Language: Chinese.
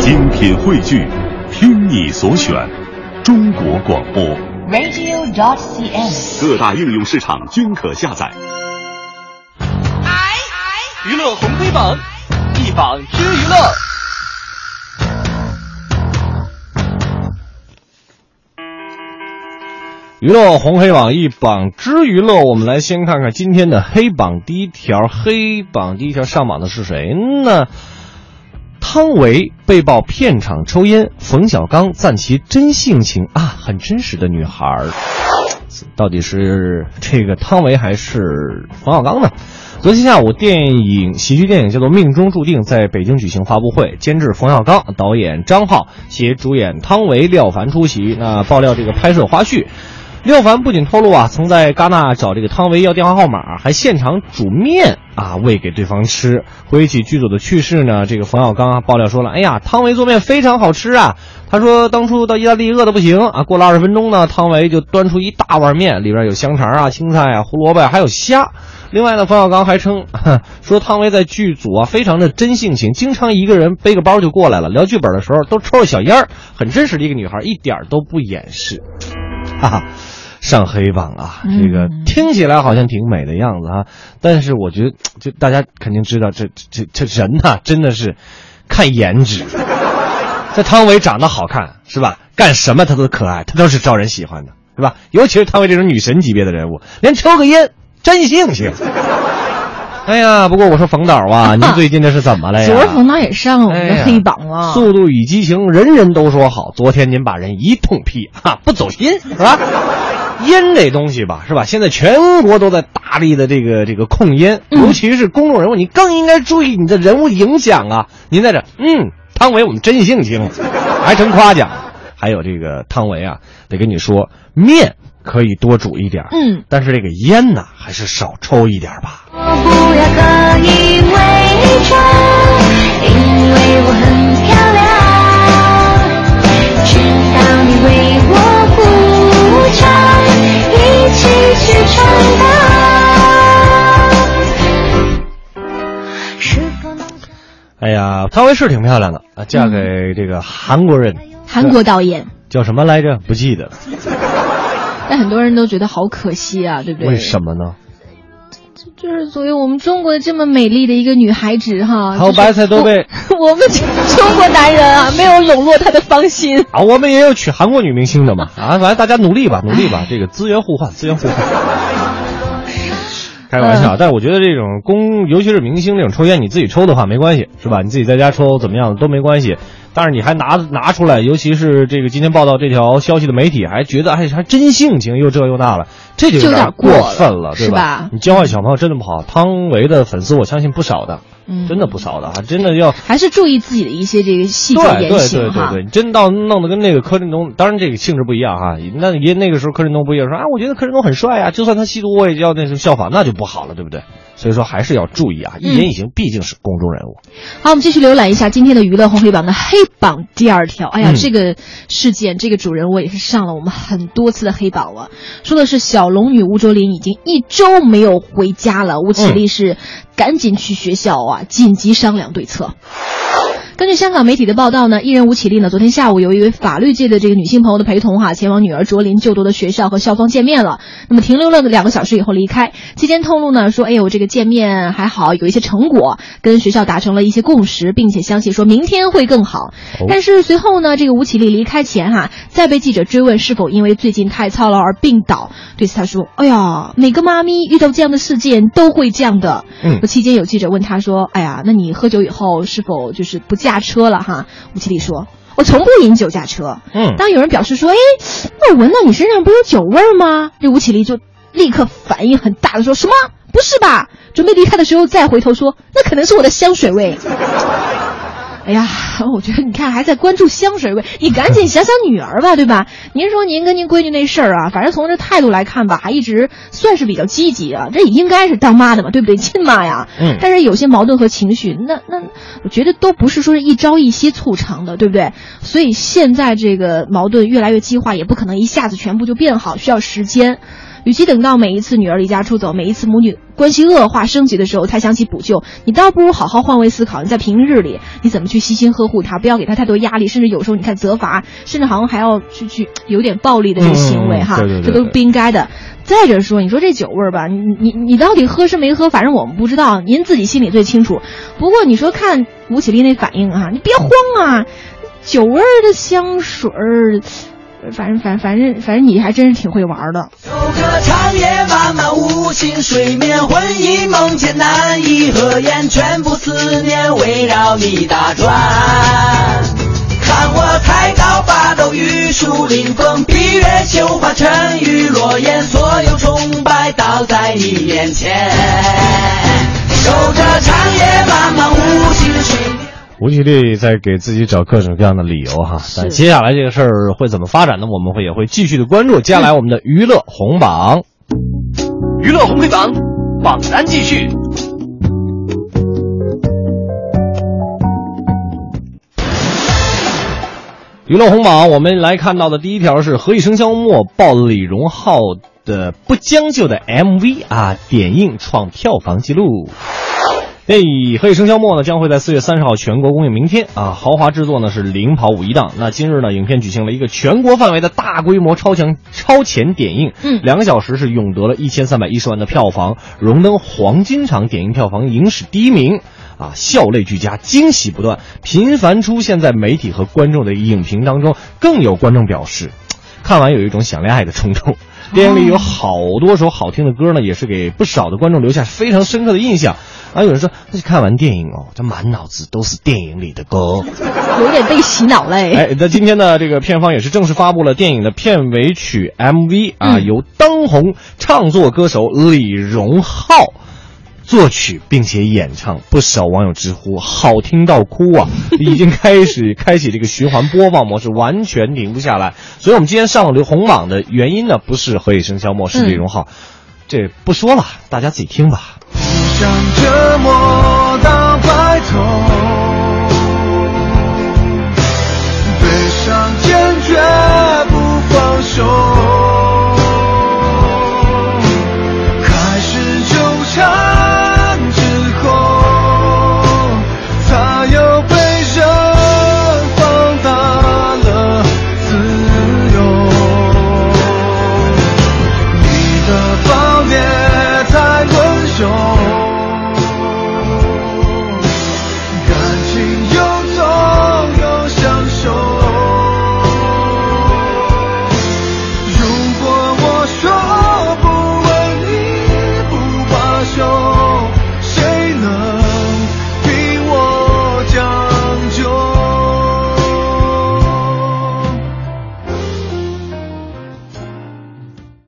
精品汇聚，听你所选，中国广播。radio.cn。各大应用市场均可下载。娱乐红黑榜，一榜知娱乐。娱乐红黑榜一榜之娱乐，我们来先看看今天的黑榜第一条。黑榜第一条上榜的是谁呢？汤唯被曝片场抽烟，冯小刚赞其真性情啊，很真实的女孩儿。到底是这个汤唯还是冯小刚呢？昨天下午，电影喜剧电影叫做《命中注定》在北京举行发布会，监制冯小刚，导演张浩，携主演汤唯、廖凡出席。那爆料这个拍摄花絮。廖凡不仅透露啊，曾在戛纳找这个汤唯要电话号码，还现场煮面啊喂给对方吃。回忆起剧组的趣事呢，这个冯小刚啊爆料说了，哎呀，汤唯做面非常好吃啊。他说当初到意大利饿得不行啊，过了二十分钟呢，汤唯就端出一大碗面，里边有香肠啊、青菜啊、胡萝卜还有虾。另外呢，冯小刚还称说汤唯在剧组啊非常的真性情，经常一个人背个包就过来了。聊剧本的时候都抽着小烟儿，很真实的一个女孩，一点都不掩饰。哈哈。上黑榜啊，这个听起来好像挺美的样子啊，但是我觉得，就大家肯定知道，这这这人呐、真的是看颜值。这汤唯长得好看是吧？干什么她都可爱，她都是招人喜欢的，是吧？尤其是汤唯这种女神级别的人物，连抽个烟真性情。哎呀，不过我说冯导啊，您最近这是怎么了呀？昨儿冯导也上我们黑榜了。速度与激情，人人都说好。昨天您把人一通批，哈，不走心是吧？烟这东西吧，是吧？现在全国都在大力的这个这个控烟，嗯尤其是公众人物，你更应该注意你的人物影响啊！您在这，嗯，汤唯我们真性情，还成夸奖。还有这个汤唯啊，得跟你说，面可以多煮一点儿，嗯，但是这个烟呢，还是少抽一点吧。我。不要刻意伪装，因为我很漂亮。呀，汤唯是挺漂亮的啊，嫁给这个韩国人，韩国导演，叫什么来着？不记得了。但很多人都觉得好可惜啊，对不对？为什么呢？就是作为我们中国的这么美丽的一个女孩子哈，还有白菜都被我 我们中国男人啊，没有笼络她的芳心。啊，我们也有娶韩国女明星的嘛啊，反正大家努力吧，努力吧，这个资源互换，资源互换。开玩笑，但是我觉得这种公，尤其是明星这种抽烟，你自己抽的话没关系，是吧？你自己在家抽怎么样都没关系。但是你还拿拿出来，尤其是这个今天报道这条消息的媒体，还觉得哎还真性情，又这又那了，这就就有点过分了，对是吧你教坏小朋友真的不好。汤唯的粉丝我相信不少的，嗯真的不少的啊，真的要还是注意自己的一些这个细节言对对行哈。对对对，真到弄得跟那个柯震东，当然这个性质不一样哈。那也那个时候柯震东不也说啊，我觉得柯震东很帅啊，就算他吸毒我也要那什么效仿，那就不好了，对不对？所以说还是要注意啊，一言一行毕竟是公众人物。好，我们继续浏览一下今天的娱乐红黑榜的黑榜第二条。哎呀，嗯这个事件，这个主人我也是上了我们很多次的黑榜了。说的是小龙女吴卓林已经一周没有回家了，吴绮莉是赶紧去学校啊，紧急商量对策。根据香港媒体的报道呢，艺人吴绮莉呢，昨天下午由一位法律界的这个女性朋友的陪同哈、前往女儿卓林就读的学校和校方见面了。那么停留了两个小时以后离开，期间透露呢说，哎呦，这个见面还好，有一些成果，跟学校达成了一些共识，并且相信说明天会更好。但是随后呢，这个吴绮莉离开前哈、再被记者追问是否因为最近太操劳而病倒，对此她说，哎呀，每个妈咪遇到这样的事件都会这样的。嗯期间有记者问她说，哎呀，那你喝酒以后是否就是不驾车了哈？吴绮莉说。我从不饮酒驾车。嗯当有人表示说：“哎，那我闻到你身上不有酒味儿吗？”这吴绮莉就立刻反应很大的说：“什么？不是吧？”准备离开的时候再回头说：“那可能是我的香水味。”哎呀，我觉得你看还在关注香水味，你赶紧想想女儿吧，对吧？您说您跟您闺女那事儿啊，反正从这态度来看吧，还一直算是比较积极啊，这也应该是当妈的嘛，对不对？亲妈呀。嗯但是有些矛盾和情绪，那那我觉得都不是说是一朝一夕促成的，对不对？所以现在这个矛盾越来越激化，也不可能一下子全部就变好，需要时间。与其等到每一次女儿离家出走，每一次母女关系恶化升级的时候才想起补救，你倒不如好好换位思考。你在平日里你怎么去悉心呵护她，不要给她太多压力，甚至有时候你看责罚，甚至好像还要去去有点暴力的这个行为哈，这都是不应该的。再者说，你说这酒味儿吧，你你你到底喝是没喝，反正我们不知道，您自己心里最清楚。不过你说看吴绮莉那反应啊，你别慌啊，酒味儿的香水儿，反正反反正反正你还真是挺会玩的。有个长夜漫漫无心睡眠，魂萦梦牵难以合眼，全部思念围绕你打转。看我才高八斗，玉树临风，闭月羞花，沉鱼落雁，所有崇拜倒在你面前。守着长夜漫漫无心睡眠。吴绮莉在给自己找各种各样的理由哈，但接下来这个事儿会怎么发展呢？我们会也会继续的关注。接下来我们的娱乐红榜，娱乐红黑榜榜单继续。娱乐红榜，我们来看到的第一条是《何以笙箫默》爆李荣浩的不将就的 MV 啊，点映创票房纪录。那《何以笙箫默》呢，将会在四月三十号全国公映，明天啊，豪华制作呢是领跑五一档。那今日呢，影片举行了一个全国范围的大规模超强超前点映，嗯两个小时是勇得了一千三百一十万的票房，荣登黄金场点映票房影史第一名。啊，笑泪俱佳，惊喜不断，频繁出现在媒体和观众的影评当中。更有观众表示，看完有一种想恋爱的冲动。电影里有好多首好听的歌呢，也是给不少的观众留下非常深刻的印象。啊，有人说，那看完电影哦，这满脑子都是电影里的歌。有点被洗脑嘞。哎，那今天呢，这个片方也是正式发布了电影的片尾曲 MV 啊，嗯由当红唱作歌手李荣浩。作曲并且演唱，不少网友直呼好听到哭啊！已经开始开启这个循环播放模式，完全停不下来。所以，我们今天上了红榜的原因呢，不是何以笙箫默，是李荣浩。这不说了，大家自己听吧。想折磨到白头，